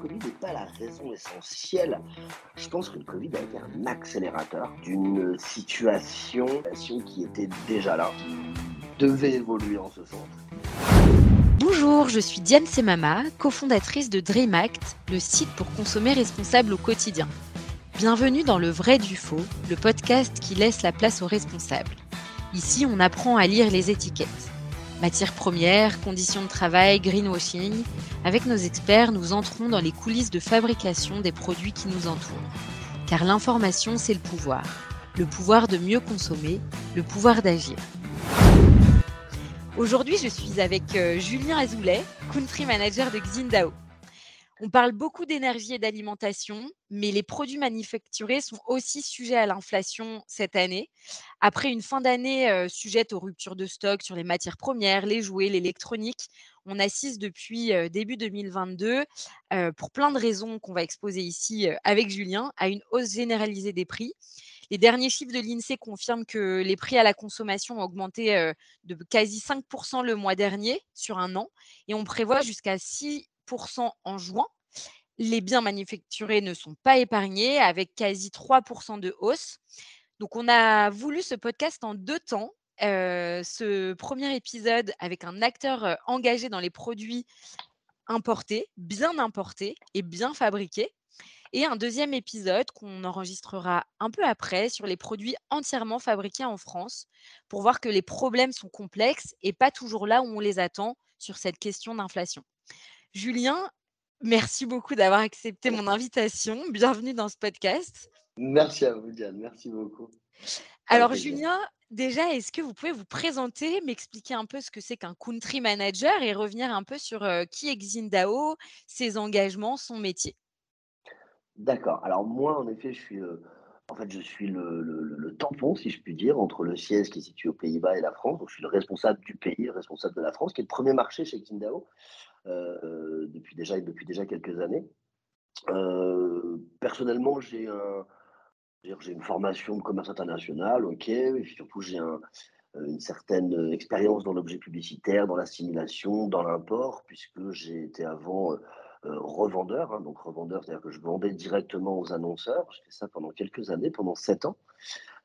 Covid n'est pas la raison essentielle. Je pense que le Covid a été un accélérateur d'une situation qui était déjà là, qui devait évoluer en ce sens. Bonjour, je suis Diane Semama, cofondatrice de DreamAct, le site pour consommer responsable au quotidien. Bienvenue dans Le Vrai du Faux, le podcast qui laisse la place aux responsables. Ici, on apprend à lire les étiquettes. Matières premières, conditions de travail, greenwashing. Avec nos experts, nous entrons dans les coulisses de fabrication des produits qui nous entourent. Car l'information, c'est le pouvoir. Le pouvoir de mieux consommer, le pouvoir d'agir. Aujourd'hui, je suis avec euh, Julien Azoulay, country manager de Xindao. On parle beaucoup d'énergie et d'alimentation, mais les produits manufacturés sont aussi sujets à l'inflation cette année. Après une fin d'année euh, sujette aux ruptures de stock sur les matières premières, les jouets, l'électronique, on assiste depuis euh, début 2022, euh, pour plein de raisons qu'on va exposer ici avec Julien, à une hausse généralisée des prix. Les derniers chiffres de l'INSEE confirment que les prix à la consommation ont augmenté de quasi 5% le mois dernier sur un an et on prévoit jusqu'à 6 en juin. Les biens manufacturés ne sont pas épargnés avec quasi 3% de hausse. Donc on a voulu ce podcast en deux temps. Euh, ce premier épisode avec un acteur euh, engagé dans les produits importés, bien importés et bien fabriqués. Et un deuxième épisode qu'on enregistrera un peu après sur les produits entièrement fabriqués en France pour voir que les problèmes sont complexes et pas toujours là où on les attend sur cette question d'inflation. Julien, merci beaucoup d'avoir accepté mon invitation. Bienvenue dans ce podcast. Merci à vous, Diane. Merci beaucoup. Alors, Julien, déjà, est-ce que vous pouvez vous présenter, m'expliquer un peu ce que c'est qu'un country manager et revenir un peu sur euh, qui est Xindao, ses engagements, son métier? D'accord. Alors, moi, en effet, je suis. Euh, en fait, je suis le, tampon, si je puis dire, entre le siège qui est situé aux Pays-Bas et la France. Donc, je suis le responsable du pays, le responsable de la France, qui est le premier marché chez Xindao. Euh, depuis, déjà, depuis déjà quelques années. Euh, personnellement, j'ai un, j'ai une formation de commerce international, ok, et surtout j'ai un, une certaine expérience dans l'objet publicitaire, dans l'assimilation, dans l'import, puisque j'ai été avant euh, revendeur. Hein, donc revendeur, c'est-à-dire que je vendais directement aux annonceurs. J'ai fait ça pendant quelques années, pendant sept ans.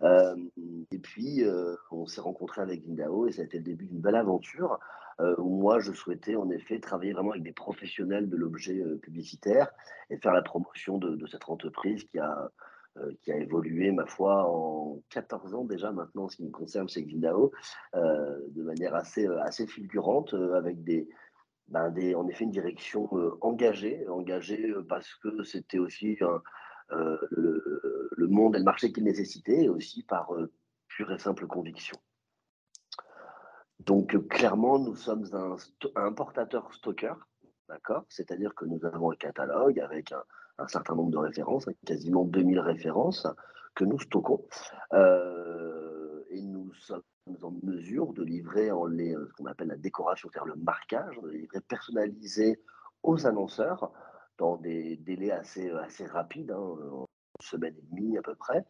et puis, on s'est rencontré avec Vindao et ça a été le début d'une belle aventure euh, moi, je souhaitais en effet travailler vraiment avec des professionnels de l'objet euh, publicitaire et faire la promotion de, cette entreprise qui a, euh, qui a évolué, ma foi, en 14 ans déjà maintenant, ce qui me concerne chez Gindao, de manière assez, assez fulgurante, avec ben des, en effet une direction engagée, engagée parce que c'était aussi le, le, monde et le marché qu'il nécessitait, et aussi par pure et simple conviction. Donc, euh, clairement, nous sommes un, importateur stocker, d'accord? C'est-à-dire que nous avons un catalogue avec un, certain nombre de références, quasiment 2000 références que nous stockons. Euh, et nous sommes en mesure de livrer euh, ce qu'on appelle la décoration, c'est-à-dire le marquage, de livrer personnalisé aux annonceurs dans des délais assez, rapides, hein, une semaine et demie à peu près.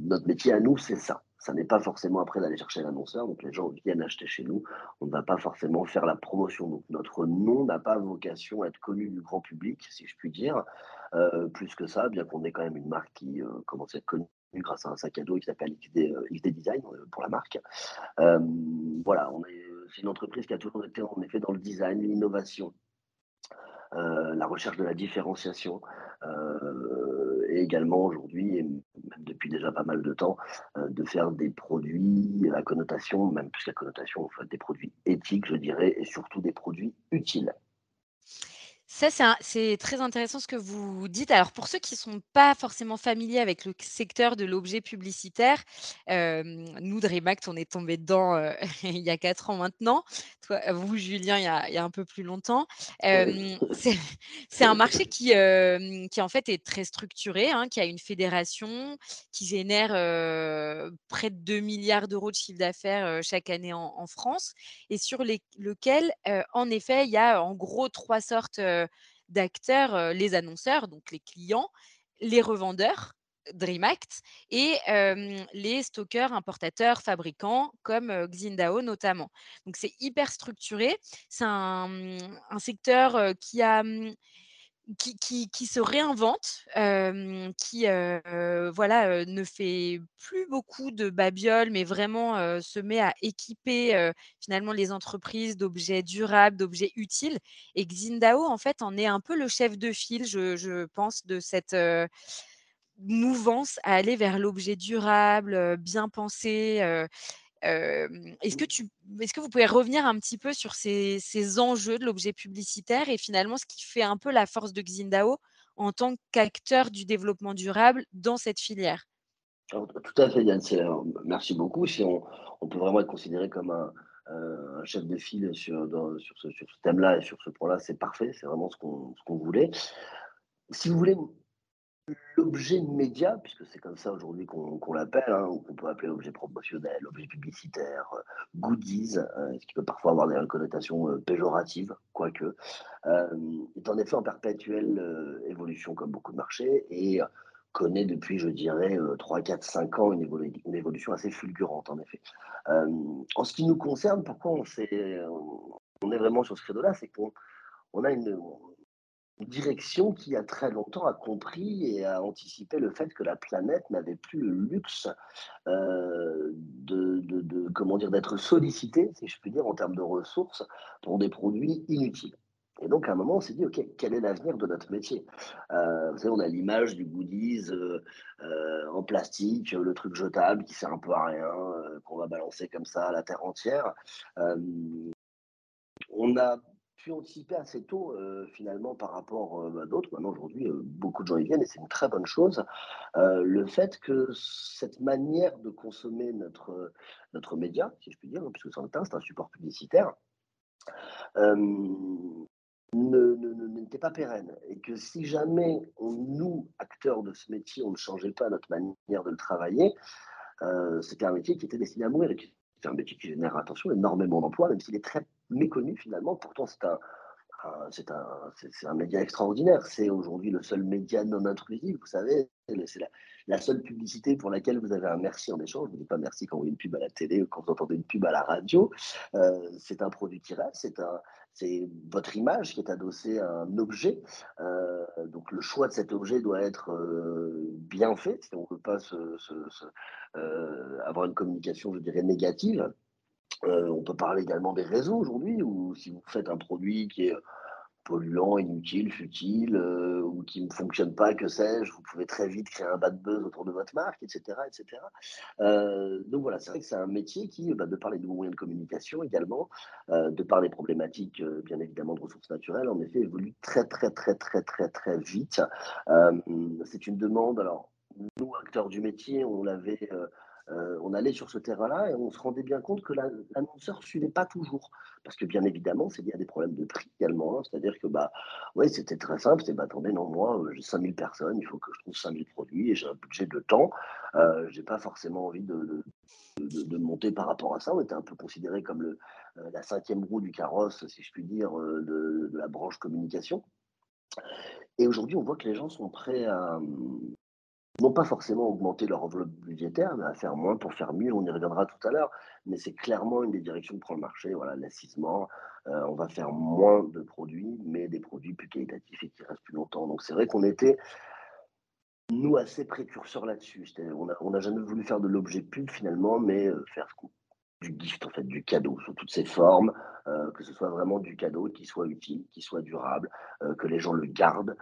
notre métier à nous, c'est ça ça n'est pas forcément après d'aller chercher l'annonceur. Donc les gens viennent acheter chez nous. On ne va pas forcément faire la promotion. Donc notre nom n'a pas vocation à être connu du grand public, si je puis dire. Euh, plus que ça, bien qu'on ait quand même une marque qui euh, commence à être connue grâce à un sac à dos qui s'appelle XD, euh, Design pour la marque. voilà, on est, c'est une entreprise qui a toujours été en effet dans le design, l'innovation, la recherche de la différenciation et également aujourd'hui, et même depuis déjà pas mal de temps, euh, de faire des produits à connotation, même plus qu'à connotation, des produits éthiques, je dirais, et surtout des produits utiles. Ça, c'est très intéressant ce que vous dites. Alors, pour ceux qui ne sont pas forcément familiers avec le secteur de l'objet publicitaire, nous, DreamAct, on est tombé dedans il y a quatre ans maintenant. Toi, vous, Julien, il y a, un peu plus longtemps. c'est un marché qui, qui, en fait, est très structuré, hein, qui a une fédération, qui génère près de 2 milliards d'euros de chiffre d'affaires chaque année en, France, et sur les, lequel, en effet, il y a en gros trois sortes d'acteurs, les annonceurs, donc les clients, les revendeurs DreamAct et les stockeurs, importateurs, fabricants comme Xindao notamment. Donc c'est hyper structuré. C'est un, secteur qui a mmh, qui se réinvente, qui, voilà, ne fait plus beaucoup de babioles, mais vraiment, se met à équiper, finalement les entreprises d'objets durables, d'objets utiles. Et Xindao, en fait, en est un peu le chef de file, je pense, de cette, mouvance à aller vers l'objet durable, bien pensé, est-ce que tu est-ce que vous pouvez revenir un petit peu sur ces ces enjeux de l'objet publicitaire et finalement ce qui fait un peu la force de Xindao en tant qu'acteur du développement durable dans cette filière? Alors, tout à fait, Yann. Merci beaucoup. Si on, on peut vraiment être considéré comme un, euh, un chef de file sur, dans- sur ce, sur ce thème-là et sur ce point-là, c'est parfait. C'est vraiment ce qu'on ce qu'on voulait. Si vous voulez, l'objet média, puisque c'est comme ça aujourd'hui qu'on l'appelle, hein, ou qu'on peut appeler objet promotionnel, objet publicitaire, euh, goodies, euh, ce qui peut parfois avoir des connotations euh, péjoratives, quoique, est en effet en perpétuelle évolution comme beaucoup de marchés et connaît depuis, je dirais, euh, 3, 4, 5 ans une, évolu- une évolution assez fulgurante, en effet. En ce qui nous concerne, pourquoi on, est vraiment sur ce credo-là, c'est qu'on on a une direction qui, a très longtemps, a compris et a anticipé le fait que la planète n'avait plus le luxe euh, de, comment dire, d'être sollicitée, si je puis dire, en termes de ressources pour des produits inutiles. Et donc, à un moment, on s'est dit, OK, quel est l'avenir de notre métier? Euh, Vous savez, on a l'image du goodies euh, en plastique, le truc jetable qui sert un peu à rien, qu'on va balancer comme ça à la terre entière. On a anticiper assez tôt, heu, finalement par rapport, heu, à d'autres. Maintenant aujourd'hui, heu, beaucoup de gens y viennent et c'est une très bonne chose. Le fait que cette manière de consommer notre, notre média, si je puis dire, hein, puisque c'est un support publicitaire, n'était pas pérenne et que si jamais on nous, acteurs de ce métier, on ne changeait pas notre manière de le travailler, c'était un métier qui était destiné à mourir et c'est un métier qui génère, attention, énormément d'emplois, même s'il est très méconnu finalement. Pourtant, c'est un c'est un un média extraordinaire. C'est aujourd'hui le seul média non intrusif, vous savez? C'est la seule publicité pour laquelle vous avez un merci en échange. Vous dites pas merci quand vous voyez une pub à la télé ou quand vous entendez une pub à la radio. Heu, c'est un produit qui reste, c'est votre image qui est adossée à un objet. Heu, donc le choix de cet objet doit être, heu, bien fait, on ne veut pas se avoir une communication, je dirais, négative. Heu, on peut parler également des réseaux aujourd'hui où si vous faites un produit qui est polluant, inutile, futile, heu, ou qui ne fonctionne pas, que sais-je, vous pouvez très vite créer un bad buzz autour de votre marque et cetera et cetera. Heu, donc voilà, c'est vrai que c'est un métier qui, bah, de par les nouveaux moyens de communication également, de par les problématiques, bien évidemment de ressources naturelles, en effet, évolue très, très, très, très, très, très vite. C'est une demande alors nous, acteurs du métier, on l'avait, heu, on allait sur ce terrain-là et on se rendait bien compte que l'an l'annonceur suivait pas toujours. Parce que bien évidemment, c'est lié à des problèmes de prix également, hein. C'est-à-dire que, bah, ouais, c'était très simple, c'est: «Bah, attendez, non, moi, heu, j'ai 5 000 personnes, il faut que je trouve 5 000 produits et j'ai un budget de temps». Heu, j'ai pas forcément envie de de monter par rapport à ça. On était un peu considéré comme le, heu, la 5e roue du carrosse, si je puis dire, de de la branche communication et aujourd'hui, on voit que les gens sont prêts à, non pas forcément augmenter leur enveloppe budgétaire, mais à faire moins pour faire mieux, on y reviendra tout à l'heure. Mais c'est clairement une des directions que prend le marché, voilà, l'assisement. Heu, on va faire moins de produits, mais des produits plus qualitatifs et qui restent plus longtemps. Donc c'est vrai qu'on était, nous, assez précurseurs là-dessus. On n'a jamais voulu faire de l'objet pub finalement, mais heu, faire du gift en fait, du cadeau sous toutes ses formes, heu, que ce soit vraiment du cadeau qui soit utile, qui soit durable, que les gens le gardent,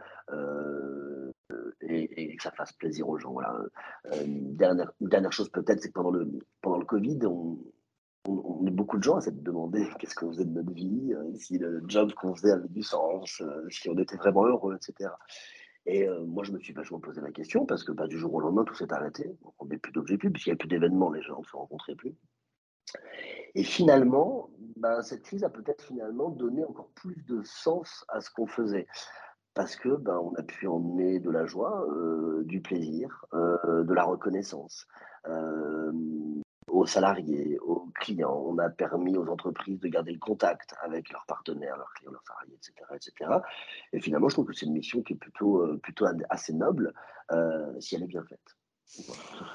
et que ça fasse plaisir aux gens, voilà. Heu, une dernière dernière chose peut-être, c'est que pendant le pendant le covid, on on est beaucoup de gens à s'être demandé qu'est-ce qu'on faisait de notre vie, heu, si le job qu'on faisait avait du sens, heu, si on était vraiment heureux et cetera et moi je me suis vachement posé la question parce que, bah, du jour au lendemain, tout s'est arrêté. On vendait plus d'objets pubs puisqu'il y avait plus d'événements, les gens ne se rencontraient plus et finalement, ben, cette crise a peut-être finalement donné encore plus de sens à ce qu'on faisait. Parce que, ben, on a pu emmener de la joie, heu, du plaisir, heu, de la reconnaissance. Hem, aux salariés, aux clients. On a permis aux entreprises de garder le contact avec leurs partenaires, leurs clients, leurs salariés, et cetera et finalement, je trouve que c'est une mission qui est plutôt, plutôt assez noble, si elle est bien faite.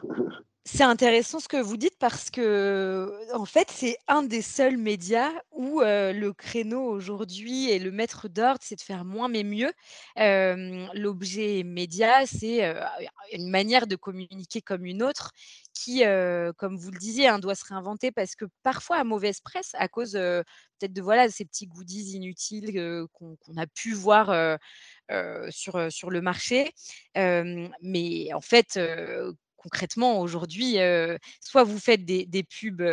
C'est intéressant ce que vous dites parce que, en fait, c'est un des seuls médias où, heu, le créneau aujourd'hui et le maître d'ordre, c'est de faire moins mais mieux. Hem, l'objet média, c'est, heu, une manière de communiquer comme une autre qui, comme vous le disiez, hein, doit se réinventer parce que parfois à mauvaise presse à cause, peut-être de voilà, ces petits goodies inutiles, qu'on a pu voir, sur, sur le marché. Mais en fait, concrètement aujourd'hui, soit vous faites des des pubs,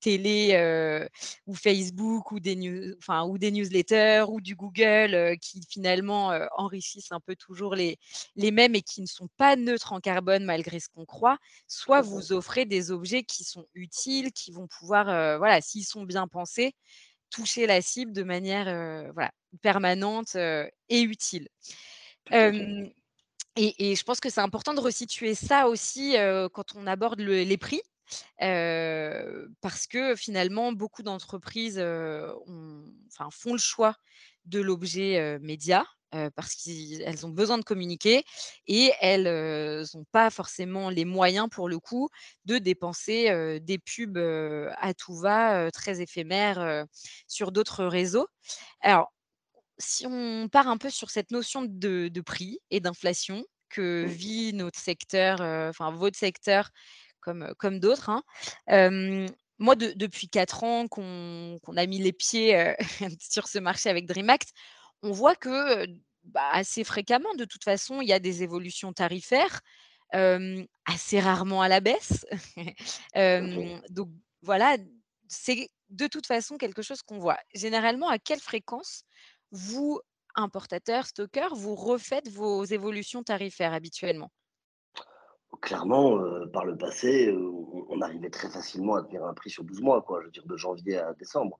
télé, ou Facebook ou des news enfin ou des newsletters ou du Google, qui finalement, enrichissent un peu toujours les les mêmes et qui ne sont pas neutres en carbone malgré ce qu'on croit. Soit vous offrez des objets qui sont utiles, qui vont pouvoir, voilà, s'ils sont bien pensés, toucher la cible de manière, voilà, permanente, et utile. Et je pense que c'est important de resituer ça aussi, quand on aborde le les prix, parce que finalement beaucoup d'entreprises, font le choix de l'objet, média, parce qu'elles ont besoin de communiquer et elles, heu, ont pas forcément les moyens pour le coup de dépenser, des pubs, à tout va, très éphémères, sur d'autres réseaux. Alors si on part un peu sur cette notion de de prix et d'inflation que vit notre secteur, enfin votre secteur comme, heu, comme d'autres, hein. Moi de depuis 4 ans qu'on a mis les pieds, heu, sur ce marché avec DreamHack, on voit que, bah, assez fréquemment de toute façon, il y a des évolutions tarifaires, assez rarement à la baisse. Donc voilà, c'est de toute façon quelque chose qu'on voit. Généralement, à quelle fréquence vous, importateurs, stockeurs, vous refaites vos évolutions tarifaires habituellement? Clairement, heu, par le passé, heu, on arrivait très facilement à tenir un prix sur 12 mois, quoi, je veux dire de janvier à décembre.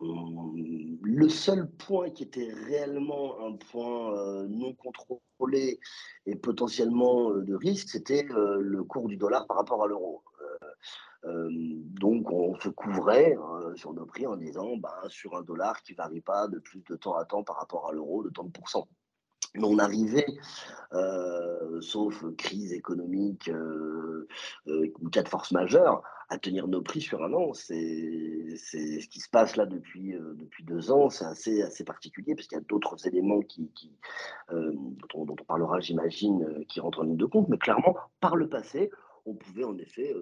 Le seul point qui était réellement un point, heu, non contrôlé et potentiellement, de risque, c'était, le cours du dollar par rapport à l'euro. Hem, donc on se couvrait, heu, sur nos prix en disant: «Ben, sur un dollar qui varie pas de plus de temps à temps par rapport à l'euro de tant de pourcents». Mais on arrivait, heu, sauf crise économique, ou cas de force majeure, à tenir nos prix sur un an. C'est ce qui se passe là depuis, depuis 2 ans, c'est assez assez particulier parce qu'il y a d'autres éléments qui dont on dont on parlera j'imagine, qui rentrent en ligne de compte. Mais clairement, par le passé, on pouvait en effet,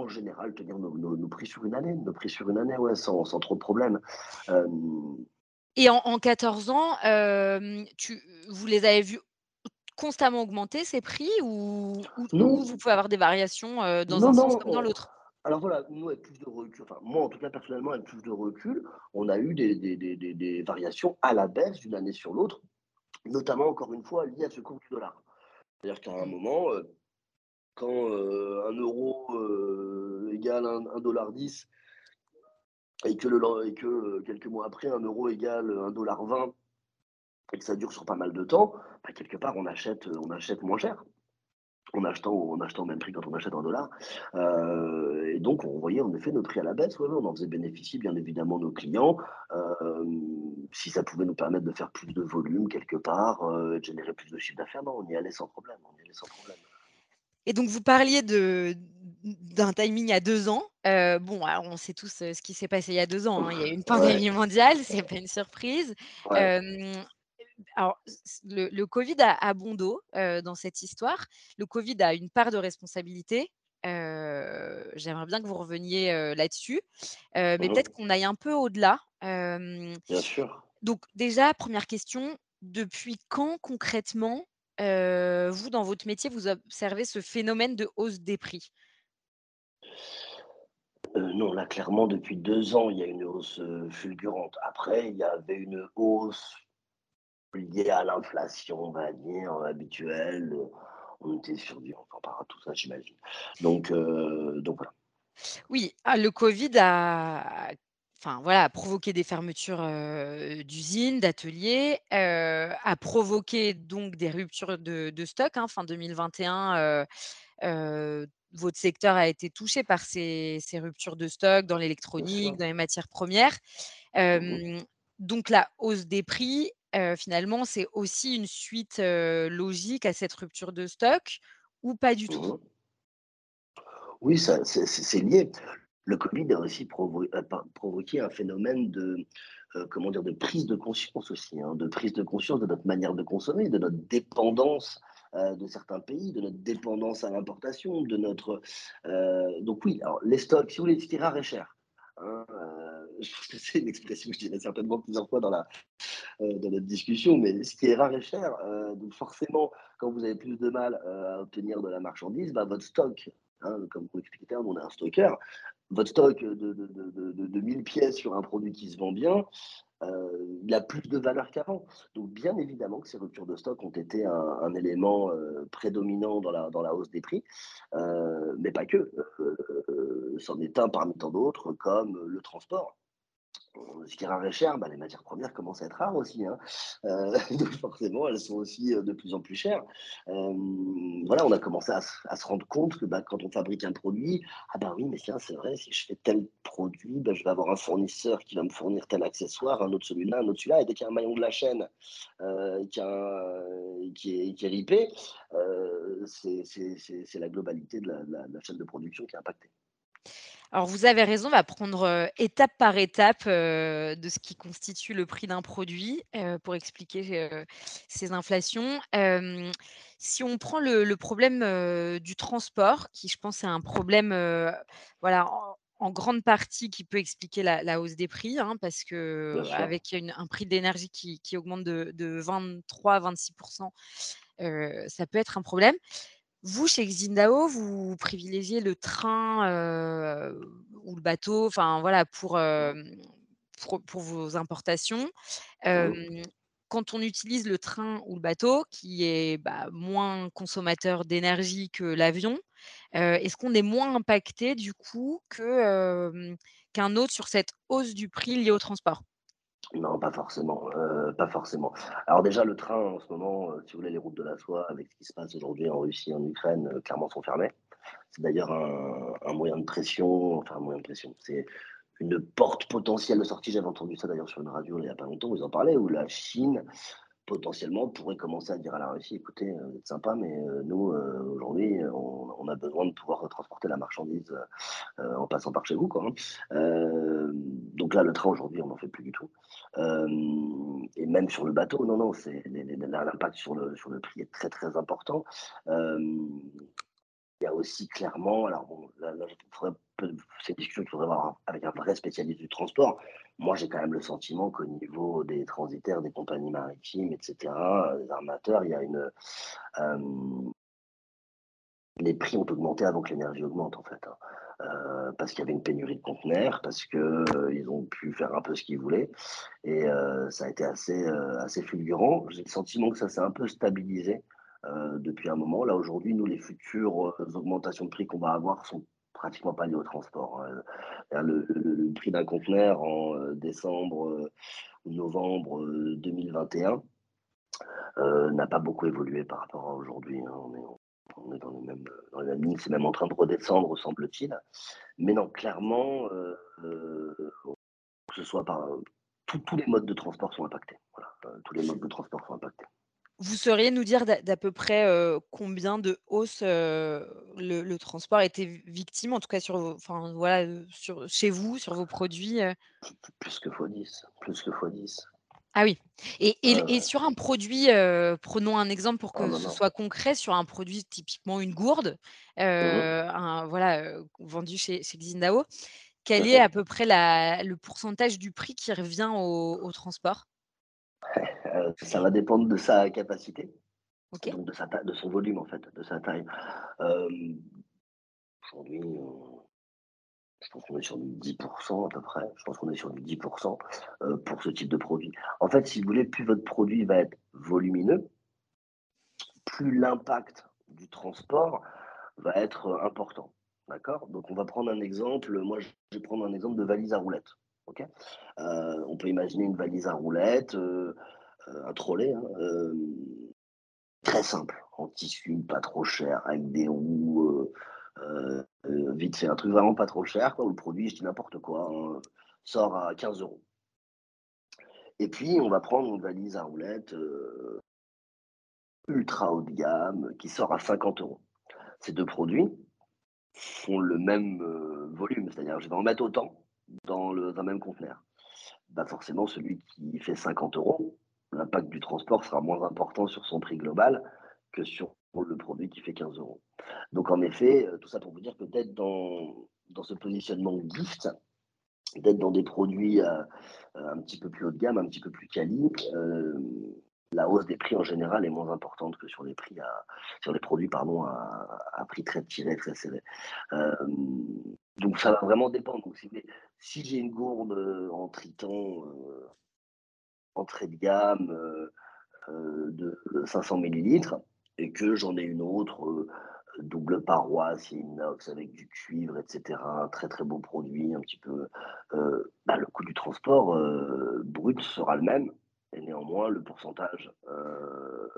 en général tenir nos nos nos prix sur une année nos prix sur une année, ouais, sans sans trop de problèmes. Hem Et en en 14 ans, tu vous les avez vus constamment augmenter ces prix ou vous pouvez avoir des variations, heu, dans non, un sens comme dans l'autre? alors voilà, nous avec plus de recul, enfin moi en tout cas personnellement avec plus de recul, on a eu des des des des des variations à la baisse d'une année sur l'autre, notamment encore une fois liées à ce cours du dollar. C'est-à-dire qu'à un Mmh. moment, quand, heu, 1 € heu, égale un 1,10 $, et que le et que, heu, quelques mois après, un euro égale, heu, 1,20 $, et que ça dure sur pas mal de temps, bah, quelque part on achète, on achète moins cher. En achetant en achetant au même prix quand on achète en dollars. Heu et donc on voyait en effet nos prix à la baisse. On en faisait bénéficier bien évidemment nos clients. Si ça pouvait nous permettre de faire plus de volume quelque part, heu, de générer plus de chiffre d'affaires, on y allait sans problème, on y allait sans problème. Et donc vous parliez de d'un timing à 2 ans. Heu, bon, alors on sait tous, heu, ce qui s'est passé il y a 2 ans, hein. Il y a eu une Ouais, pandémie mondiale, c'est pas une surprise. ouais. Hem, alors le le covid a a bon dos, dans cette histoire. Le covid a une part de responsabilité. J'aimerais bien que vous reveniez, là-dessus. Mais Mmh peut-être qu'on aille un peu au-delà. Bien sûr. donc déjà, première question, depuis quand concrètement, vous, dans votre métier, vous observez ce phénomène de hausse des prix? Non, là clairement depuis 2 ans, il y a une hausse, fulgurante. Après, il y avait une hausse liée à l'inflation, on va dire, heu, habituelle, on était sur du on en parlera de tout ça j'imagine. Donc donc voilà. Oui, ah, le covid a enfin, voilà, a provoqué des fermetures, d'usines, d'ateliers, heu, a provoqué donc des ruptures de de stock, hein, fin 2021, heu heu, votre secteur a été touché par ces, ces ruptures de stock dans l'électronique, dans les matières premières. Mmh donc la hausse des prix, finalement, c'est aussi une suite, logique à cette rupture de stock ou pas du tout? Mmh Oui, c'est c'est c'est lié. Le Covid a aussi pas provoqué un phénomène de, heu, comment dire? De prise de conscience aussi, hein, de prise de conscience de notre manière de consommer, de notre dépendance, heu, de certains pays, de notre dépendance à l'importation, de notre, heu donc oui, alors les stocks, si vous voulez, ce qui est rare est cher, je pense que c'est une expression que je dirai certainement plusieurs fois dans la dans notre discussion, mais ce qui est rare est cher, donc forcément, quand vous avez plus de mal, à obtenir de la marchandise, bah, votre stock, hein, comme l'expliquez, on est un stockeur, votre stock de de de de de de 1000 pièces sur un produit qui se vend bien, heu, il a plus de valeur qu'avant. Donc bien évidemment que ces ruptures de stock ont été un élément, heu, prédominant dans la dans la hausse des prix, heu, mais pas que, c'en est un parmi tant d'autres comme le transport. Ce qui est rare et cher, bah, les matières premières commencent à être rares aussi, hein. Heu, donc forcément, elles sont aussi, heu, de plus en plus chères. Voilà, on a commencé à se rendre compte que, bah, quand on fabrique un produit, ah bah, oui, mais tiens, c'est vrai, si je fais tel produit, bah, je vais avoir un fournisseur qui va me fournir tel accessoire, un autre celui-là, un autre celui-là et dès qu'il y a un maillon de la chaîne, heu, qui est qui ripé, c'est la globalité de la de la chaîne de production qui est impactée. Alors vous avez raison, on va prendre, étape par étape, de ce qui constitue le prix d'un produit, pour expliquer, ces inflations. Si on prend le le problème, du transport, qui je pense est un problème, voilà, en en grande partie qui peut expliquer la la hausse des prix, hein, parce sûr. qu'avec une un prix de l'énergie qui qui augmente de de 23-26 heu, ça peut être un problème. Vous, chez Xindao, vous privilégiez le train, ou le bateau, enfin voilà pour, Mmh. pour pour vos importations. Mmh. Quand on utilise le train ou le bateau qui est, bah, moins consommateur d'énergie que l'avion, est-ce qu'on est moins impacté du coup que, qu'un autre sur cette hausse du prix liée au transport? Non, pas forcément, heu, pas forcément. Alors déjà, le train, en ce moment, heu, si vous voulez, les routes de la soie, avec ce qui se passe aujourd'hui en Russie, en Ukraine, heu, clairement sont fermées. C'est d'ailleurs un moyen de pression, enfin un moyen de pression, c'est une porte potentielle de sortie. J'avais entendu ça d'ailleurs sur une radio, il y a pas longtemps, ils en parlaient, où la Chine potentiellement pourrait commencer à dire à la Russie: «Écoutez, heu, vous êtes sympa, mais heu, nous, heu, aujourd'hui, on a besoin de pouvoir transporter la marchandise, en passant par chez vous, quoi, hein. Donc là, le train aujourd'hui, on n'en fait plus du tout. Et même sur le bateau, non, non, l'impact sur le sur le prix est très, très important. Il y a aussi clairement alors bon, là là, discussion qu'il faudrait avoir avec un vrai spécialiste du transport. Moi, j'ai quand même le sentiment qu'au niveau des transitaires, des compagnies maritimes et cetera, heu, des armateurs, il y a une, hem les prix ont augmenté avant que l'énergie augmente, en fait, hein. Heu, parce qu'il y avait une pénurie de conteneurs, parce que, heu, ils ont pu faire un peu ce qu'ils voulaient et ça a été assez, assez fulgurant. J'ai le sentiment que ça s'est un peu stabilisé, depuis un moment. Là, aujourd'hui, nous, les futures, augmentations de prix qu'on va avoir sont pratiquement pas liées au transport, hein. Heu, le prix d'un conteneur en, heu, décembre, ou novembre, heu, 2021, heu, n'a pas beaucoup évolué par rapport à aujourd'hui, hein. On est dans les mêmes, dans c'est même en train de redescendre, semble-t-il. Mais non, clairement, que ce soit par, tous les modes de transport sont impactés. Voilà, tous les modes de transport sont impactés. Vous sauriez nous dire d'à peu près, combien de hausses, le le transport a été v victime, en tout cas sur vos enfin voilà, sur chez vous, sur vos produits? Plus que fois 10, plus que fois 10. Ah oui et ouais. sur un produit, prenons un exemple pour Oh que non, ce non. soit concret, sur un produit typiquement une gourde, Mmh un voilà, vendu chez chez Xindao, quel est à peu près la le pourcentage du prix qui revient au au transport? Heu, ça va dépendre de sa capacité, donc de sa taille de son volume, en fait, de sa taille. Hem, aujourd'hui, on je pense qu'on est sur du 10 à peu près. Je pense qu'on est sur du 10 heu, pour ce type de produit. En fait, si vous voulez, plus votre produit va être volumineux, plus l'impact du transport va être, important. D'accord? Donc on va prendre un exemple, moi je vais prendre un exemple de valise à roulettes. OK? Heu, on peut imaginer une valise à roulettes, heu heu, un trolley, hein, hem, très simple, en tissu, pas trop cher, avec des roues, heu vite, c'est un truc vraiment pas trop cher, quoi, où le produit, je dis n'importe quoi, hein, sort à 15 euros. Et puis, on va prendre une valise à roulettes ultra haut de gamme qui sort à 50 euros. Ces deux produits font le même volume, c'est-à-dire je vais en mettre autant dans, le, un même conteneur. Bah forcément, celui qui fait 50 euros, l'impact du transport sera moins important sur son prix global que sur le produit qui fait 15 euros. Donc en effet, tout ça pour vous dire que d'être dans, dans ce positionnement gift, d'être dans des produits euh, euh, un petit peu plus haut de gamme, un petit peu plus quali, euh, la hausse des prix en général est moins importante que sur les prix à, sur les produits pardon à, prix très tiré, très serré. donc ça va vraiment dépendre. si, j'ai une gourde en triton entrée de gamme de 500 millilitres et que j'en ai une autre double paroisse, inox avec du cuivre, etc. Un très très beau produit, un petit peu. Euh, bah, le coût du transport euh, brut sera le même, et néanmoins le pourcentage euh,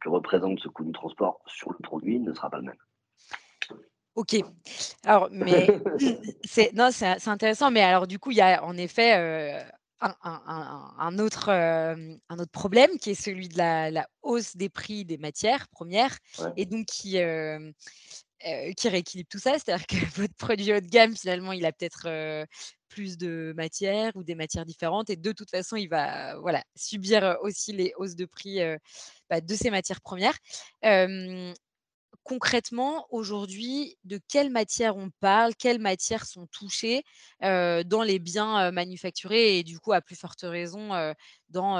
que représente ce coût du transport sur le produit ne sera pas le même. Ok. Alors, mais c'est non, c'est intéressant, mais alors du coup, il y a en effet un, autre, un autre problème qui est celui de la, hausse des prix des matières premières et donc qui, qui rééquilibre tout ça. C'est-à-dire que votre produit haut de gamme, finalement, il a peut-être plus de matières ou des matières différentes et de toute façon, il va voilà, subir aussi les hausses de prix bah, de ces matières premières concrètement, aujourd'hui, de quelles matières on parle, quelles matières sont touchées dans les biens manufacturés et du coup, à plus forte raison, dans,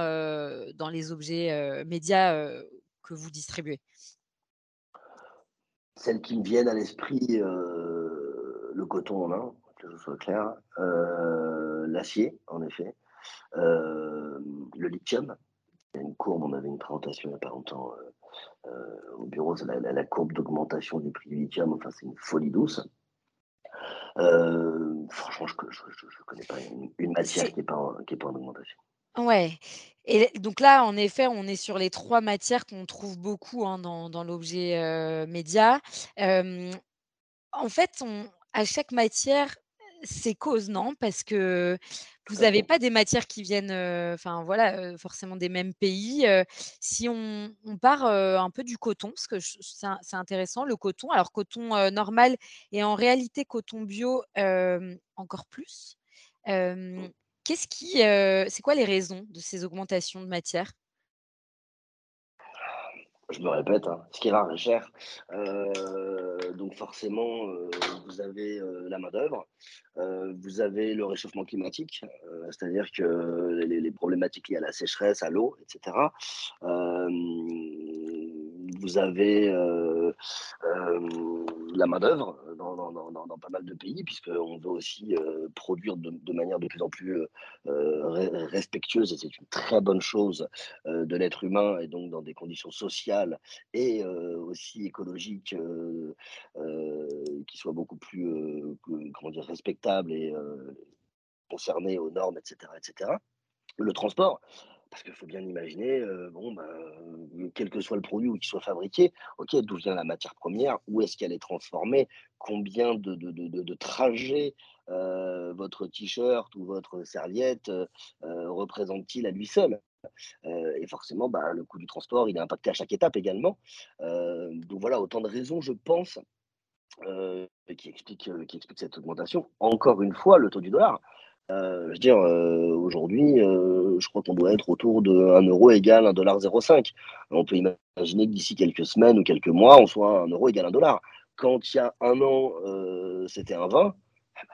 dans les objets médias que vous distribuez? Celles qui me viennent à l'esprit, le coton en que ce soit clair, l'acier, en effet, le lithium. Il y a une courbe, on avait une présentation il n'y a pas longtemps euh, au bureau, la, la, courbe d'augmentation du prix du lithium, enfin, c'est une folie douce. Euh, franchement, je ne connais pas une, matière qui n'est pas, pas, en augmentation. Ouais. Et donc là, en effet, on est sur les trois matières qu'on trouve beaucoup hein, dans, dans l'objet euh, média. en fait, on, à chaque matière, c'est cause, non? Parce que vous n'avez pas des matières qui viennent, enfin voilà, forcément des mêmes pays. si on, part un peu du coton, parce que c'est intéressant, le coton. Alors coton normal et en réalité coton bio encore plus. Qu'est-ce qui, c'est quoi les raisons de ces augmentations de matières je me répète, hein, ce qui est rare est cher. Euh, donc forcément, euh, vous avez euh, la main-d'œuvre, vous avez le réchauffement climatique, c'est-à-dire que les, les, problématiques liées à la sécheresse, à l'eau, etc vous avez la main-d'œuvre dans, pas mal de pays, puisqu'on veut aussi euh, produire de, manière de plus en plus respectueuse, et c'est une très bonne chose de l'être humain, et donc dans des conditions sociales et aussi écologiques qui soient beaucoup plus comment dire, respectables et concernées aux normes, etc. etc. Le transport, parce qu'il faut bien imaginer, bon, ben, quel que soit le produit ou qu'il soit fabriqué, d'où vient la matière première, où est-ce qu'elle est transformée, combien de, trajets votre t-shirt ou votre serviette représente-t-il à lui seul? Et forcément, bah, le coût du transport, il est impacté à chaque étape également. donc voilà, autant de raisons, je pense, qui, expliquent, qui expliquent cette augmentation. Encore une fois, le taux du dollar. Euh, je veux dire, euh, aujourd'hui, euh, je crois qu'on doit être autour de 1 euro égale 1,05$. On peut imaginer que d'ici quelques semaines ou quelques mois, on soit 1 euro égale 1 dollar. Quand il y a un an, c'était un 20, eh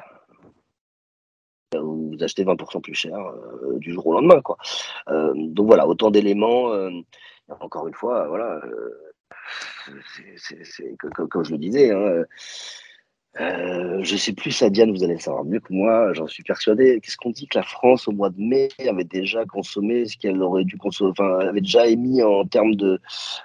ben, vous achetez 20% plus cher du jour au lendemain. Quoi. donc voilà, autant d'éléments. encore une fois, voilà, comme, je le disais, hein, euh, je sais plus, ça, Diane, vous allez le savoir mieux que moi, j'en suis persuadé. Qu'est-ce qu'on dit que la France, au mois de mai, avait déjà consommé ce qu'elle aurait dû consommer, enfin, avait déjà émis en termes de,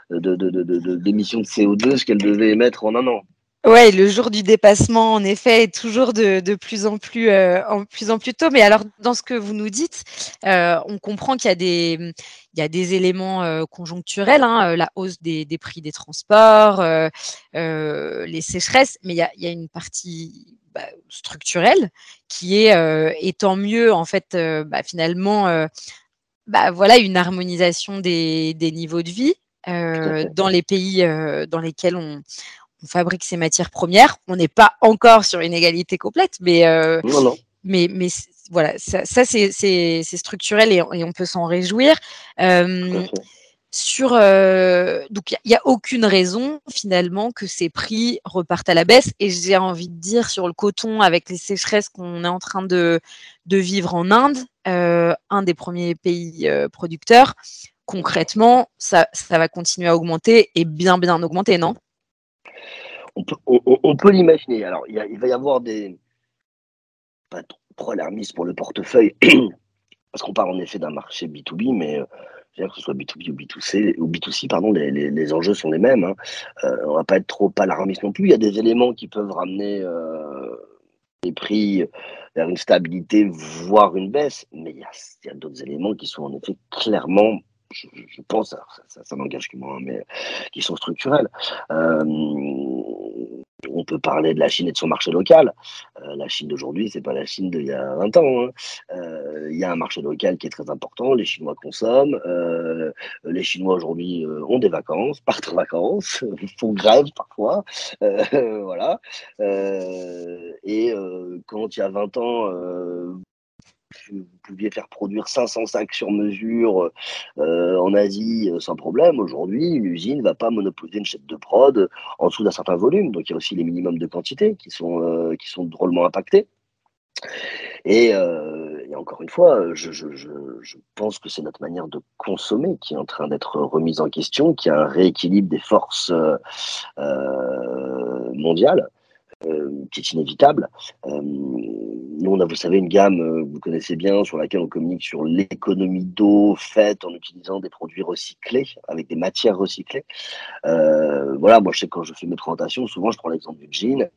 d'émissions de, de, de, CO2 ce qu'elle devait émettre en un an? Ouais, le jour du dépassement, en effet, est toujours de, de plus en plus, euh, en plus en plus tôt. Mais alors, dans ce que vous nous dites, euh, on comprend qu'il y a des, il y a des éléments euh, conjoncturels, hein, la hausse des, des, prix des transports, les sécheresses, mais il y a, il y a une partie bah, structurelle qui est, étant mieux, en fait, bah, finalement, bah, voilà, une harmonisation des, des niveaux de vie. dans les pays dans lesquels on, on fabrique ces matières premières. On n'est pas encore sur une égalité complète, mais, euh, mais, mais voilà, ça, c'est structurel et, on peut s'en réjouir. Euh, sur, euh, donc il n'y a, aucune raison finalement que ces prix repartent à la baisse. Et j'ai envie de dire sur le coton avec les sécheresses qu'on est en train de, de vivre en Inde, un des premiers pays producteurs, concrètement, ça, ça va continuer à augmenter et bien bien augmenter, non? On peut, l'imaginer. Alors, il, va y avoir des. Pas trop alarmistes pour le portefeuille, parce qu'on parle en effet d'un marché B2B, mais euh, que ce soit B2B ou B2C, ou B2C, pardon, les, enjeux sont les mêmes. Hein. Euh, on ne va pas être trop alarmiste non plus. Il y a des éléments qui peuvent ramener euh, les prix vers une stabilité, voire une baisse, mais il y a d'autres éléments qui sont en effet clairement je, pense, ça, ça, n'engage que moi, mais qui sont structurels. Euh, on peut parler de la Chine et de son marché local. Euh, la Chine d'aujourd'hui, c'est pas la Chine d'il y a 20 ans. Hein. Euh, il y a un marché local qui est très important. Les Chinois consomment. les Chinois aujourd'hui ont des vacances, partent en vacances, font grève parfois. voilà. et quand il y a 20 ans, vous pouviez faire produire 500 sacs sur mesure euh, en Asie euh, sans problème. Aujourd'hui, une usine ne va pas monopoliser une chaîne de prod en dessous d'un certain volume. Donc il y a aussi les minimums de quantité qui sont, euh, qui sont drôlement impactés. Et, encore une fois, je, pense que c'est notre manière de consommer qui est en train d'être remise en question, qui a un rééquilibre des forces mondiales. Euh, qui est inévitable. Euh, nous, on a, vous savez, une gamme, euh, vous connaissez bien, sur laquelle on communique sur l'économie d'eau faite en utilisant des produits recyclés, avec des matières recyclées. voilà, moi, je sais quand je fais mes présentations, souvent, je prends l'exemple du jean,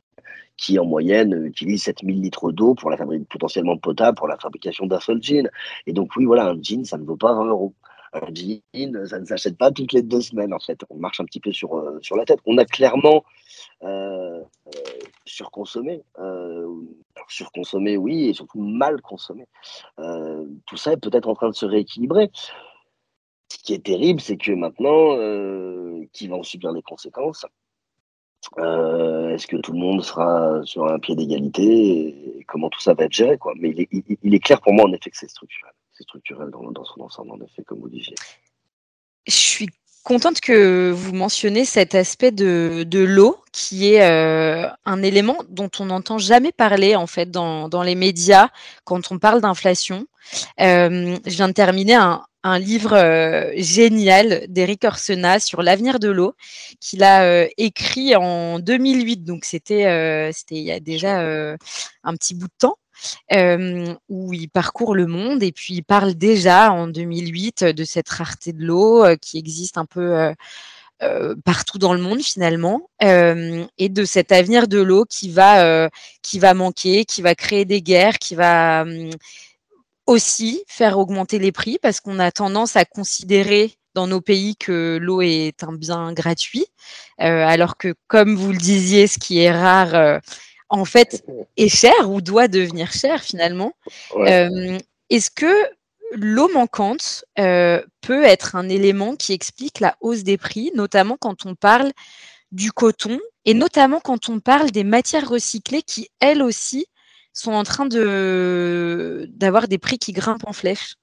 qui en moyenne utilise 7000 litres d'eau pour la fabrique potentiellement potable pour la fabrication d'un seul jean. Et donc oui, voilà, un jean, ça ne vaut pas 20 euros. Un jean, ça ne s'achète pas toutes les deux semaines en fait. On marche un petit peu sur, sur la tête. On a clairement euh. Euh, surconsommé, oui, et surtout mal consommé. Euh, tout ça est peut-être en train de se rééquilibrer. Ce qui est terrible, c'est que maintenant, qui va en subir les conséquences Est-ce que tout le monde sera sur un pied d'égalité et comment tout ça va être géré. Mais il est, clair pour moi en effet que c'est structurel. C'est structurel dans, dans, son ensemble, en effet, comme vous disiez. Je suis contente que vous mentionniez cet aspect de, de l'eau, qui est euh, un élément dont on n'entend jamais parler en fait dans, dans, les médias quand on parle d'inflation. Euh, je viens de terminer un, un livre euh, génial d'Eric Orsena sur l'avenir de l'eau qu'il a écrit en 2008, donc c'était il y a déjà un petit bout de temps où il parcourt le monde et puis il parle déjà en 2008 de cette rareté de l'eau qui existe un peu partout dans le monde finalement, et de cet avenir de l'eau qui va qui va manquer, qui va créer des guerres, qui va aussi faire augmenter les prix parce qu'on a tendance à considérer dans nos pays que l'eau est un bien gratuit, alors que comme vous le disiez, ce qui est rare en fait est cher ou doit devenir cher finalement. Euh, est-ce que l'eau manquante euh, peut être un élément qui explique la hausse des prix, notamment quand on parle du coton et notamment quand on parle des matières recyclées qui, elles aussi, sont en train de d'avoir des prix qui grimpent en flèche?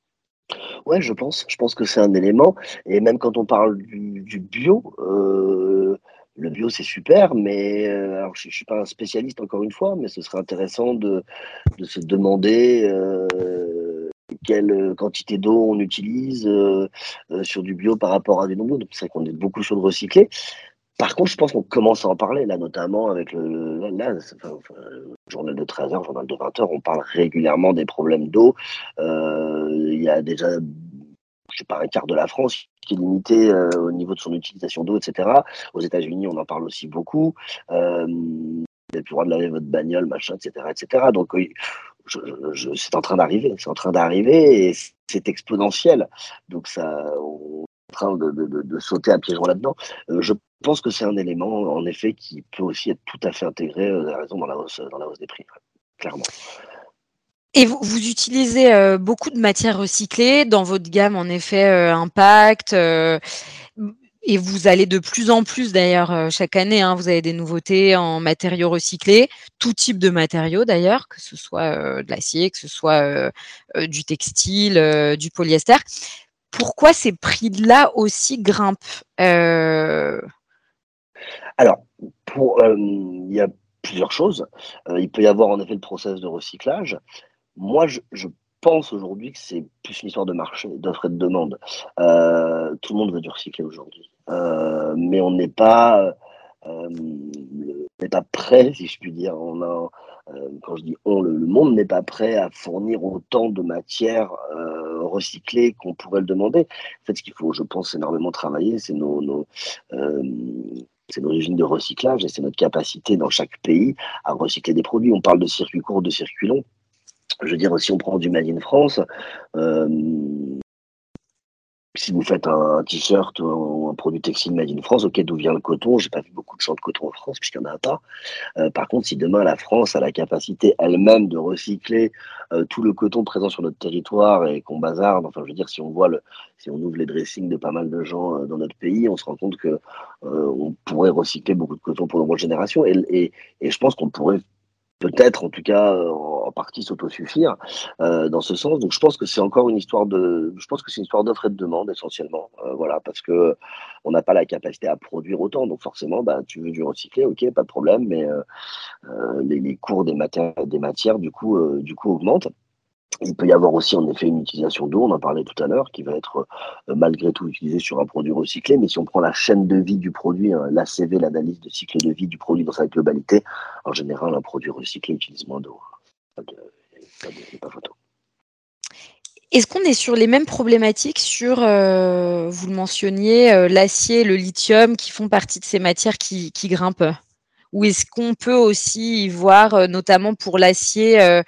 Ouais, je pense. Je pense que c'est un élément. Et même quand on parle du, bio, euh, le bio, c'est super, mais euh, alors, je ne suis pas un spécialiste encore une fois, mais ce serait intéressant de, de se demander euh, quelle quantité d'eau on utilise euh, sur du bio par rapport à du non-bio. C'est vrai qu'on est beaucoup sur le recyclé. Par contre, je pense qu'on commence à en parler, là, notamment avec le, journal de 13h, le journal de 20h, on parle régulièrement des problèmes d'eau. Il y a déjà je sais pas, un quart de la France qui est limité au niveau de son utilisation d'eau, etc. Aux États-Unis, on en parle aussi beaucoup. Euh, vous n'avez plus le droit de laver votre bagnole, machin, etc. etc. Donc, c'est en train d'arriver, c'est en train d'arriver et c'est exponentiel. Donc, ça, on est en train de, sauter à pieds là-dedans. je pense que c'est un élément, en effet, qui peut aussi être tout à fait intégré, à la hausse, dans la hausse des prix, clairement. Et vous, utilisez euh, beaucoup de matières recyclées dans votre gamme, en effet, euh, Impact. Euh, et vous allez de plus en plus, d'ailleurs, chaque année, hein, vous avez des nouveautés en matériaux recyclés, tout type de matériaux, d'ailleurs, que ce soit de l'acier, que ce soit du textile, du polyester. Pourquoi ces prix-là aussi grimpent Alors, il y a plusieurs choses. il peut y avoir en effet le process de recyclage. Moi, je, pense aujourd'hui que c'est plus une histoire de marché, d'offre et de demande. Euh, tout le monde veut du recyclé aujourd'hui. Euh, mais on n'est pas, euh, pas prêt, si je puis dire. On a, quand je dis on, le, monde n'est pas prêt à fournir autant de matières recyclées qu'on pourrait le demander. En fait, ce qu'il faut, je pense, énormément travailler, c'est nos, nos c'est usines de recyclage et c'est notre capacité dans chaque pays à recycler des produits. On parle de circuits courts, de circuits longs je veux dire, si on prend du Made in France, euh, si vous faites un, t-shirt ou un produit textile Made in France, ok, d'où vient le coton J'ai pas vu beaucoup de champs de coton en France, puisqu'il n'y en a pas. Euh, par contre, si demain la France a la capacité elle-même de recycler euh, tout le coton présent sur notre territoire et qu'on bazarde, enfin, je veux dire, si on voit le, si on ouvre les dressings de pas mal de gens dans notre pays, on se rend compte que on pourrait recycler beaucoup de coton pour nombreuses générations. et je pense qu'on pourrait peut-être en tout cas euh, en partie s'autosuffire euh, dans ce sens. Donc je pense que c'est encore une histoire de, je pense que c'est une histoire d'offre et de demande essentiellement, euh, voilà, parce que on n'a pas la capacité à produire autant, donc forcément, bah, tu veux du recyclé, ok, pas de problème, mais les, les, cours des matières, des matières du coup, du coup augmentent. Il peut y avoir aussi en effet une utilisation d'eau, on en parlait tout à l'heure, qui va être euh, malgré tout utilisée sur un produit recyclé. Mais si on prend la chaîne de vie du produit, hein, l'ACV, l'analyse de cycle de vie du produit dans sa globalité, en général, un produit recyclé utilise moins d'eau. Pas, photo. Est-ce qu'on est sur les mêmes problématiques sur, euh, vous le mentionniez, euh, l'acier, le lithium, qui font partie de ces matières qui grimpent? Ou est-ce qu'on peut aussi y voir, euh, notamment pour l'acier, euh,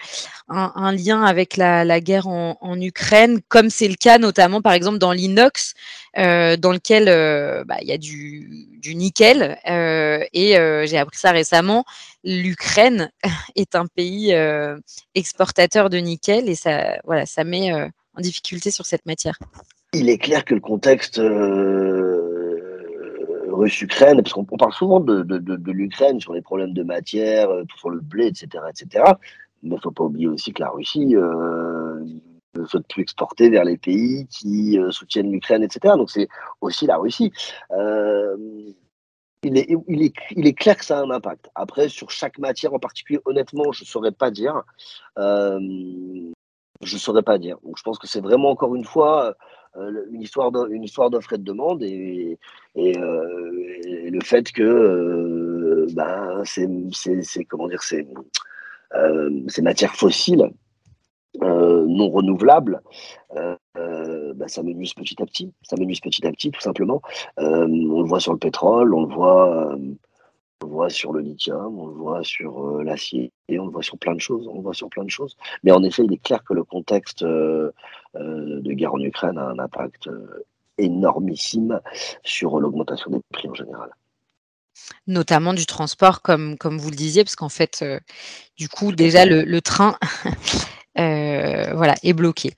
un, lien avec la, guerre en, Ukraine, comme c'est le cas notamment par exemple dans l'inox, euh, dans lequel bah, il y a du, nickel. et j'ai appris ça récemment, l'Ukraine est un pays exportateur de nickel et ça, voilà, ça met en difficulté sur cette matière. Il est clair que le contexte Russe-Ukraine, parce qu'on parle souvent de, de, l'Ukraine sur les problèmes de matière, euh, sur le blé, etc. etc. Mais il ne faut pas oublier aussi que la Russie euh, ne souhaite plus exporter vers les pays qui euh, soutiennent l'Ukraine, etc. Donc c'est aussi la Russie. il, est, il, est, il, est, clair que ça a un impact. Après, sur chaque matière en particulier, honnêtement, je ne saurais pas dire. je ne saurais pas dire. Donc je pense que c'est vraiment, encore une fois, une histoire d'offre et de demande et, euh, le fait que euh, ben, c'est comment dire ces matières fossiles non renouvelables, ben, ça menuise petit à petit, ça menuise petit à petit tout simplement. on le voit sur le pétrole, on le voit on le voit sur le lithium, on le voit sur euh, l'acier, et on le voit sur plein de choses. On le voit sur plein de choses. Mais en effet, il est clair que le contexte euh, euh, de guerre en Ukraine a un impact énormissime sur l'augmentation des prix en général. Notamment du transport, comme, comme vous le disiez, parce qu'en fait, du coup, déjà, le, train voilà, est bloqué.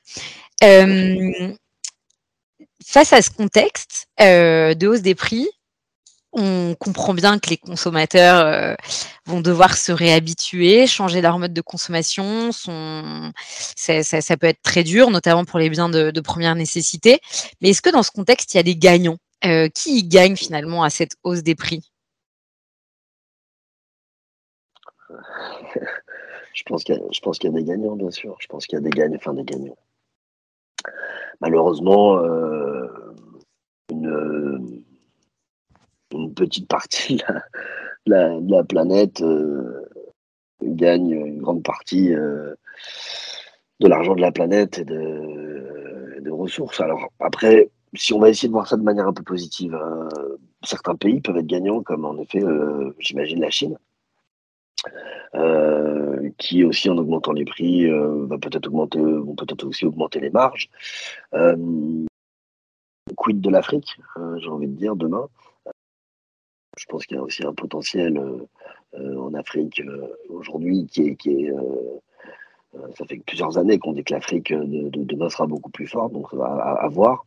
face à ce contexte de hausse des prix, on comprend bien que les consommateurs euh, vont devoir se réhabituer, changer leur mode de consommation. Ça, peut être très dur, notamment pour les biens de, première nécessité. Mais est-ce que dans ce contexte, il y a des gagnants? Euh, Qui gagne finalement à cette hausse des prix? Je pense qu'il y, a des gagnants, bien sûr. Je pense qu'il y a des gagnants, enfin des gagnants. Malheureusement, euh, une une petite partie de la, planète euh, gagne une grande partie euh, de l'argent de la planète et de, ressources. Alors après, si on va essayer de voir ça de manière un peu positive, certains pays peuvent être gagnants, comme en effet, j'imagine, la Chine. qui aussi en augmentant les prix peut-être augmenter, vont peut-être aussi augmenter les marges. quid de l'Afrique, j'ai envie de dire demain? Je pense qu'il y a aussi un potentiel en Afrique aujourd'hui qui est, qui ça fait plusieurs années qu'on dit que l'Afrique de, demain sera beaucoup plus forte, donc ça va à, voir.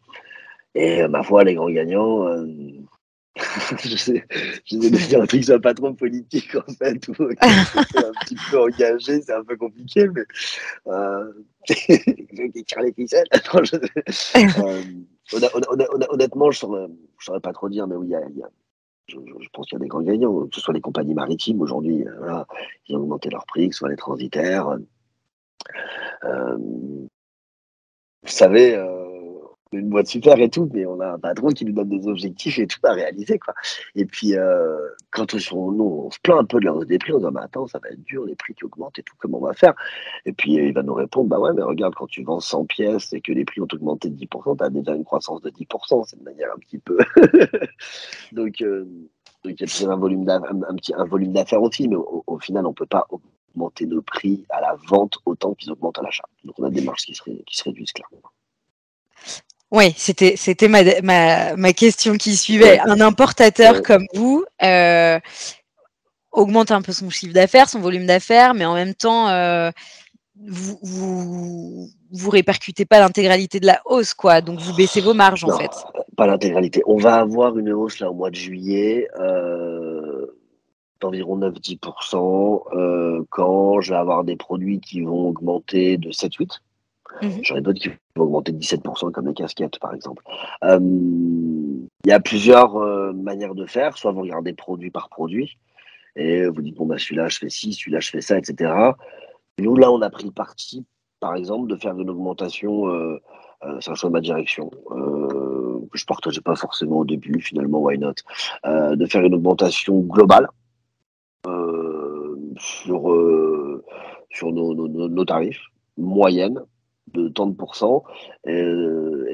Et ma foi, les grands gagnants, je sais, je sais un truc soit pas trop politique en fait, ou un petit peu engagé, c'est un peu compliqué, mais euh, les ficelles. honnêtement, je ne saurais, pas trop dire, mais oui, il y a, je, pense qu'il y a des grands gagnants, que ce soit les compagnies maritimes aujourd'hui, euh, voilà, ils ont augmenté leur prix, que ce soit les transitaires. Euh, vous savez, euh, une boîte super et tout, mais on a un patron qui nous donne des objectifs et tout à réaliser. Quoi. Et puis, euh, quand on, nous, on se plaint un peu de la hausse des prix, on se dit, mais attends, ça va être dur, les prix qui augmentent et tout, comment on va faire? Et puis, il va nous répondre, bah ouais, mais regarde, quand tu vends 100 pièces et que les prix ont augmenté de 10%, tu as déjà une croissance de 10%, c'est de manière un petit peu. donc, euh, donc, il y a un volume d'affaires aussi, mais au, final, on ne peut pas augmenter nos prix à la vente autant qu'ils augmentent à l'achat. Donc, on a des marges qui se, qui se réduisent clairement. Oui, c'était c'était ma, ma, ma, question qui suivait. Un importateur comme vous euh, augmente un peu son chiffre d'affaires, son volume d'affaires, mais en même temps, euh, vous, vous, vous répercutez pas l'intégralité de la hausse, quoi. Donc vous baissez vos marges en fait. Pas l'intégralité. On va avoir une hausse là au mois de juillet. Euh, d'environ 9-10% quand je vais avoir des produits qui vont augmenter de 7-8%. Mhm. J'en ai d'autres qui vont augmenter de 17%, comme les casquettes, par exemple. Euh, il y a plusieurs euh, manières de faire. Soit vous regardez produit par produit et vous dites, bon, bah, celui-là, je fais ci, celui-là, je fais ça, etc. Nous, là, on a pris le parti, par exemple, de faire une augmentation. Euh, c'est un choix de ma direction. que je ne partageais pas forcément au début, finalement, why not De faire une augmentation globale sur, sur nos, nos tarifs moyennes de tant de pourcents. Et,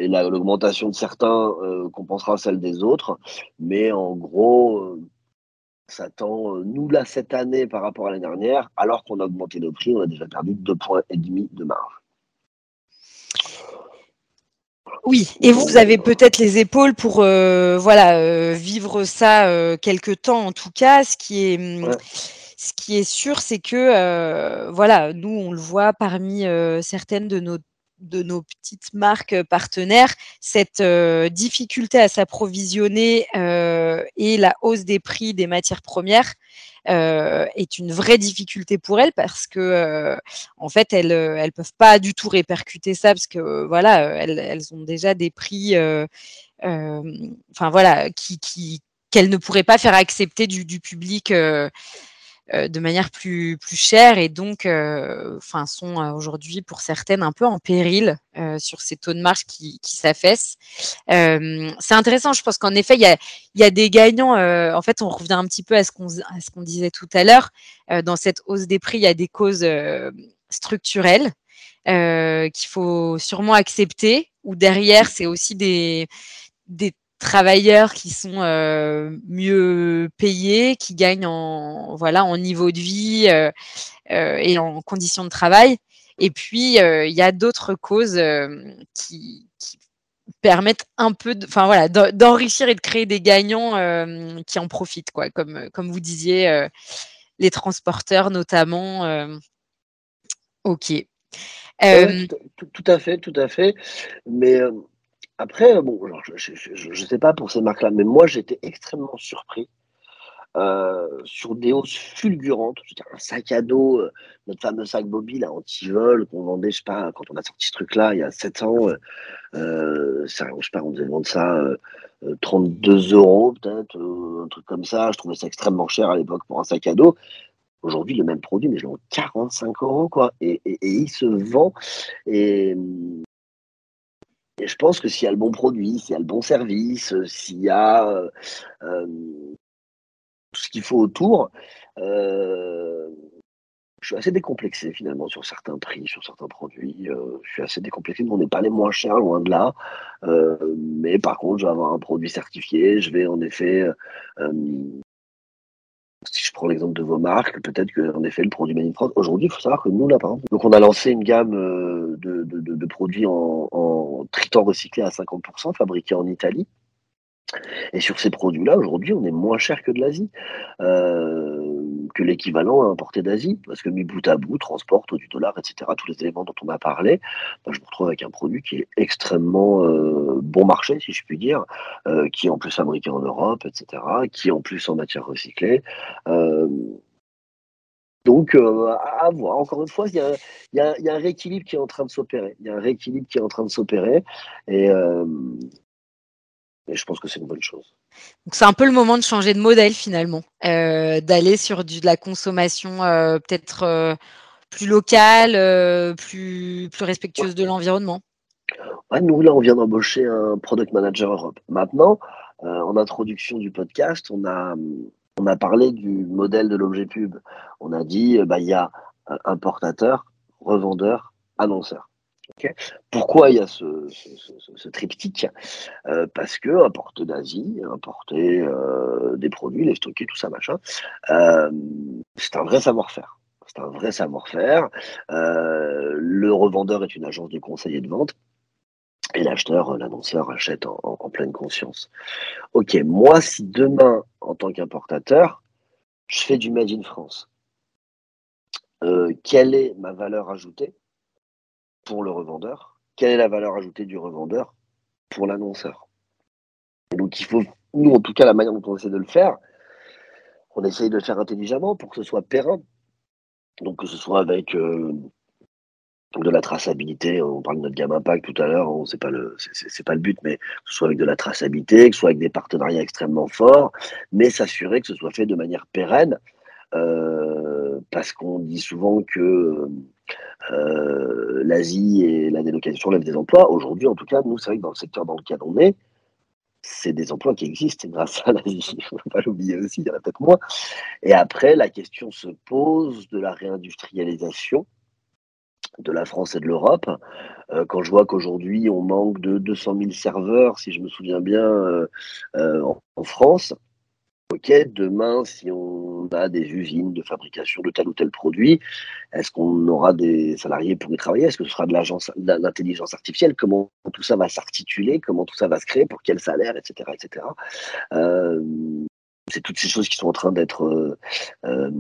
l'augmentation de certains euh, compensera celle des autres. Mais en gros, euh, ça tend, euh, nous, là, cette année, par rapport à l'année dernière, alors qu'on a augmenté nos prix, on a déjà perdu 2,5 points de marge. Oui, et vous, avez peut-être les épaules pour voilà vivre ça quelque temps en tout cas. Ce qui est, hum, ce qui est sûr, c'est que voilà, nous on le voit parmi certaines de nos de nos petites marques partenaires, cette difficulté à s'approvisionner et la hausse des prix des matières premières est une vraie difficulté pour elles parce que en fait elles elles peuvent pas du tout répercuter ça parce que voilà elles, ont déjà des prix enfin voilà qui, qui qu'elles ne pourraient pas faire accepter du, du public euh, de manière plus, plus chère et donc euh, enfin, sont euh, aujourd'hui pour certaines un peu en péril sur ces taux de marge qui, qui s'affaissent. c'est intéressant, je pense qu'en effet, il y a, y a, des gagnants. en fait, on revient un petit peu à ce qu'on qu'on disait tout à l'heure. dans cette hausse des prix, il y a des causes structurelles qu'il faut sûrement accepter, ou derrière, c'est aussi des, des travailleurs qui sont euh, mieux payés, qui gagnent en voilà en niveau de vie euh, euh, et en conditions de travail. Et puis il y a d'autres causes qui, permettent un peu, enfin voilà, d'enrichir et de créer des gagnants qui en profitent quoi, comme comme vous disiez, les transporteurs notamment. ok. tout, tout, à fait, tout à fait. Mais après, bon, je ne sais pas pour ces marques-là, mais moi, j'étais extrêmement surpris euh, sur des hausses fulgurantes. un sac à dos, euh, notre fameux sac Bobby là, anti-vol qu'on vendait, je sais pas, quand on a sorti ce truc-là il y a 7 ans, euh, ça, je sais pas, on devait vendre ça 32 euros peut-être, un truc comme ça. Je trouvais ça extrêmement cher à l'époque pour un sac à dos. Aujourd'hui, le même produit, mais je l'ai 45 euros, quoi. Et, et, il se vend. Et, et je pense que s'il y a le bon produit, s'il y a le bon service, euh, s'il y a euh, euh, tout ce qu'il faut autour, je suis assez décomplexé finalement sur certains prix, sur certains produits. Je suis assez décomplexé. On n'est pas les moins chers, loin de là. Mais par contre, je vais avoir un produit certifié. Je vais en effet, l'exemple de vos marques, peut-être qu'en effet, le produit Made in France, aujourd'hui, il faut savoir que nous, là, par exemple, donc on a lancé une gamme de, de, produits en, en triton recyclé à 50%, fabriqués en Italie. Et sur ces produits-là, aujourd'hui, on est moins cher que de l'Asie, euh, que l'équivalent importé d'Asie, parce que mis bout à bout, transport, du dollar, etc., tous les éléments dont on a parlé, ben, je me retrouve avec un produit qui est extrêmement euh, bon marché, si je puis dire, euh, qui est en plus fabriqué en Europe, etc., qui est en plus en matière recyclée. donc, à, voir. Encore une fois, il y, a, un rééquilibre qui est en train de s'opérer. Il y a un rééquilibre qui est en train de s'opérer. Et je pense que c'est une bonne chose. Donc c'est un peu le moment de changer de modèle finalement, euh, d'aller sur de la consommation euh, peut-être euh, plus locale, plus, plus respectueuse de l'environnement. nous, là, on vient d'embaucher un product manager Europe. Maintenant, en introduction du podcast, on a, on a parlé du modèle de l'objet pub. On a dit, bah, il y a importateur, revendeur, annonceur. Pourquoi il y a ce, triptyque? Euh, Parce que importer d'Asie, importer euh, des produits, les stocker, tout ça, machin, euh, c'est un vrai savoir-faire. C'est un vrai savoir-faire. le revendeur est une agence de conseil et de vente. Et l'acheteur, l'annonceur achète en, en, pleine conscience. Ok, moi, si demain, en tant qu'importateur, je fais du Made in France, quelle est ma valeur ajoutée? Pour le revendeur, quelle est la valeur ajoutée du revendeur pour l'annonceur? Donc il faut, nous en tout cas, la manière dont on essaie de le faire, on essaye de le faire intelligemment pour que ce soit périn. Donc que ce soit avec euh, de la traçabilité, on parle de notre gamme impact tout à l'heure, c'est pas le c'est pas le but, mais que ce soit avec de la traçabilité, que ce soit avec des partenariats extrêmement forts, mais s'assurer que ce soit fait de manière pérenne, euh, parce qu'on dit souvent que euh, l'Asie et la délocalisation lèvent des emplois. Aujourd'hui, en tout cas, nous, c'est vrai que dans le secteur dans lequel on est, c'est des emplois qui existent grâce à l'Asie. Il ne faut pas l'oublier aussi, il y en a peut-être moins. Et après, la question se pose de la réindustrialisation de la France et de l'Europe. Euh, quand je vois qu'aujourd'hui, on manque de 200 000 serveurs, si je me souviens bien, euh, en, France, OK, demain, si on a des usines de fabrication de tel ou tel produit, est-ce qu'on aura des salariés pour y travailler? Est-ce que ce sera de l'agence, l'intelligence artificielle? Comment tout ça va s'articuler? Comment tout ça va se créer? Pour quel salaire? Etc. etc. Euh, c'est toutes ces choses qui sont en train d'être euh, euh,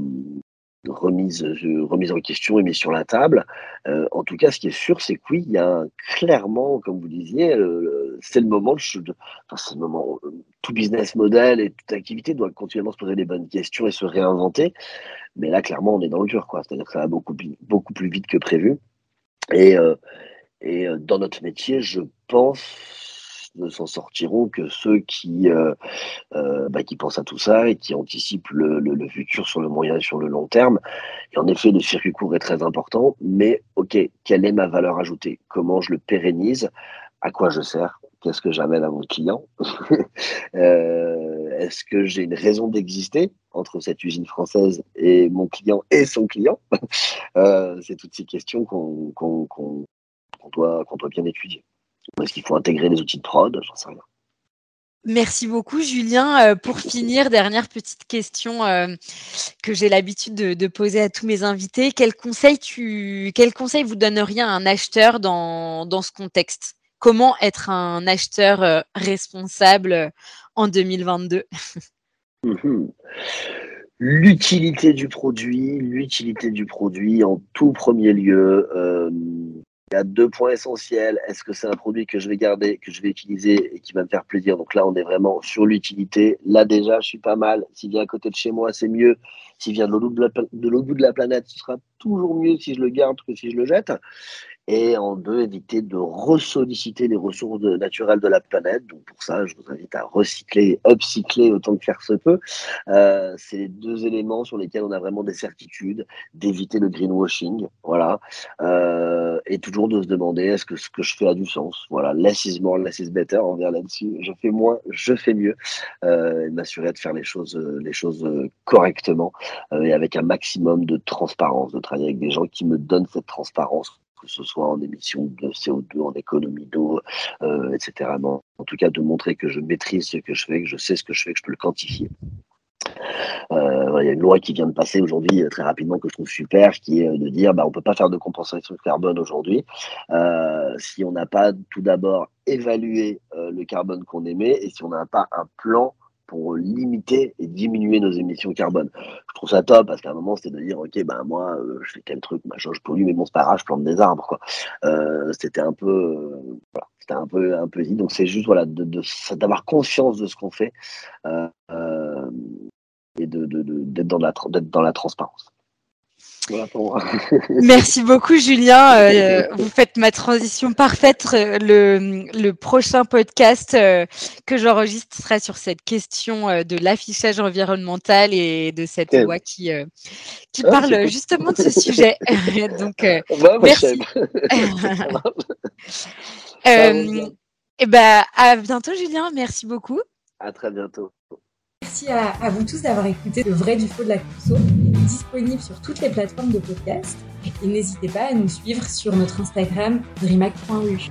remise, remise en question et mise sur la table. Euh, en tout cas, ce qui est sûr, c'est que oui, il y a clairement, comme vous disiez, c'est le moment, de, enfin, c'est le moment, euh, tout business model et toute activité doit continuellement se poser les bonnes questions et se réinventer. Mais là, clairement, on est dans le dur, quoi. C'est-à-dire que ça va beaucoup, beaucoup plus vite que prévu. Et, euh, et dans notre métier, je pense ne s'en sortiront que ceux qui, euh, euh, bah, qui pensent à tout ça et qui anticipent le, futur sur le moyen et sur le long terme. Et en effet, le circuit court est très important, mais ok, quelle est ma valeur ajoutée? Comment je le pérennise? À quoi je sers? Qu'est-ce que j'amène à mon client? Euh, Est-ce que j'ai une raison d'exister entre cette usine française et mon client et son client? C'est toutes ces questions qu'on doit bien étudier. Est-ce qu'il faut intégrer des outils de prod J'en sais rien. Merci beaucoup, Julien. Euh, pour finir, dernière petite question euh, que j'ai l'habitude de, poser à tous mes invités. Quel conseil, tu, quel conseil vous donneriez à un acheteur dans, dans ce contexte? Comment être un acheteur euh, responsable en 2022 mhm. L'utilité du produit, l'utilité du produit en tout premier lieu. Il y a deux points essentiels. Est-ce que c'est un produit que je vais garder, que je vais utiliser et qui va me faire plaisir? Donc là, on est vraiment sur l'utilité. Là, déjà, je suis pas mal. S'il vient à côté de chez moi, c'est mieux. S'il vient de l'autre bout de la planète, ce sera toujours mieux si je le garde que si je le jette. Et en deux, éviter de ressolliciter les ressources naturelles de la planète. Donc pour ça, je vous invite à recycler, upcycler autant que faire se peut. Euh, c'est les deux éléments sur lesquels on a vraiment des certitudes, d'éviter le greenwashing, voilà, euh, et toujours de se demander est-ce que ce que je fais a du sens? Voilà, less is more, less is better. Vient là-dessus. Je fais moins, je fais mieux, euh, et m'assurer de faire les choses, les choses correctement et avec un maximum de transparence, de travailler avec des gens qui me donnent cette transparence que ce soit en émissions de CO2, en économie d'eau, euh, etc. en tout cas, de montrer que je maîtrise ce que je fais, que je sais ce que je fais, que je peux le quantifier. Euh, il y a une loi qui vient de passer aujourd'hui euh, très rapidement que je trouve super, qui est de dire bah, on ne peut pas faire de compensation carbone aujourd'hui si on n'a pas tout d'abord évalué le carbone qu'on émet et si on n'a pas un plan pour limiter et diminuer nos émissions carbone. Je trouve ça top parce qu'à un moment, c'était de dire, OK, ben moi, euh, je fais tel truc, machin, je pollue, mais bon, c'est pas grave, je plante des arbres. Quoi. Euh, c'était un peu, euh, c'était un peu, un peu dit. Donc, c'est juste voilà, de, d'avoir conscience de ce qu'on fait et de, d'être dans, la, d'être dans la transparence. Merci beaucoup, Julien. Euh, vous faites ma transition parfaite. Le, le prochain podcast euh, que j'enregistre sera sur cette question euh, de l'affichage environnemental et de cette loi qui, qui ah, parle justement de ce sujet. Donc, merci. et ben, à bientôt, Julien. Merci beaucoup. À très bientôt. Merci à, vous tous d'avoir écouté le vrai du faux de la conso, disponible sur toutes les plateformes de podcast. Et n'hésitez pas à nous suivre sur notre Instagram dreamac.u.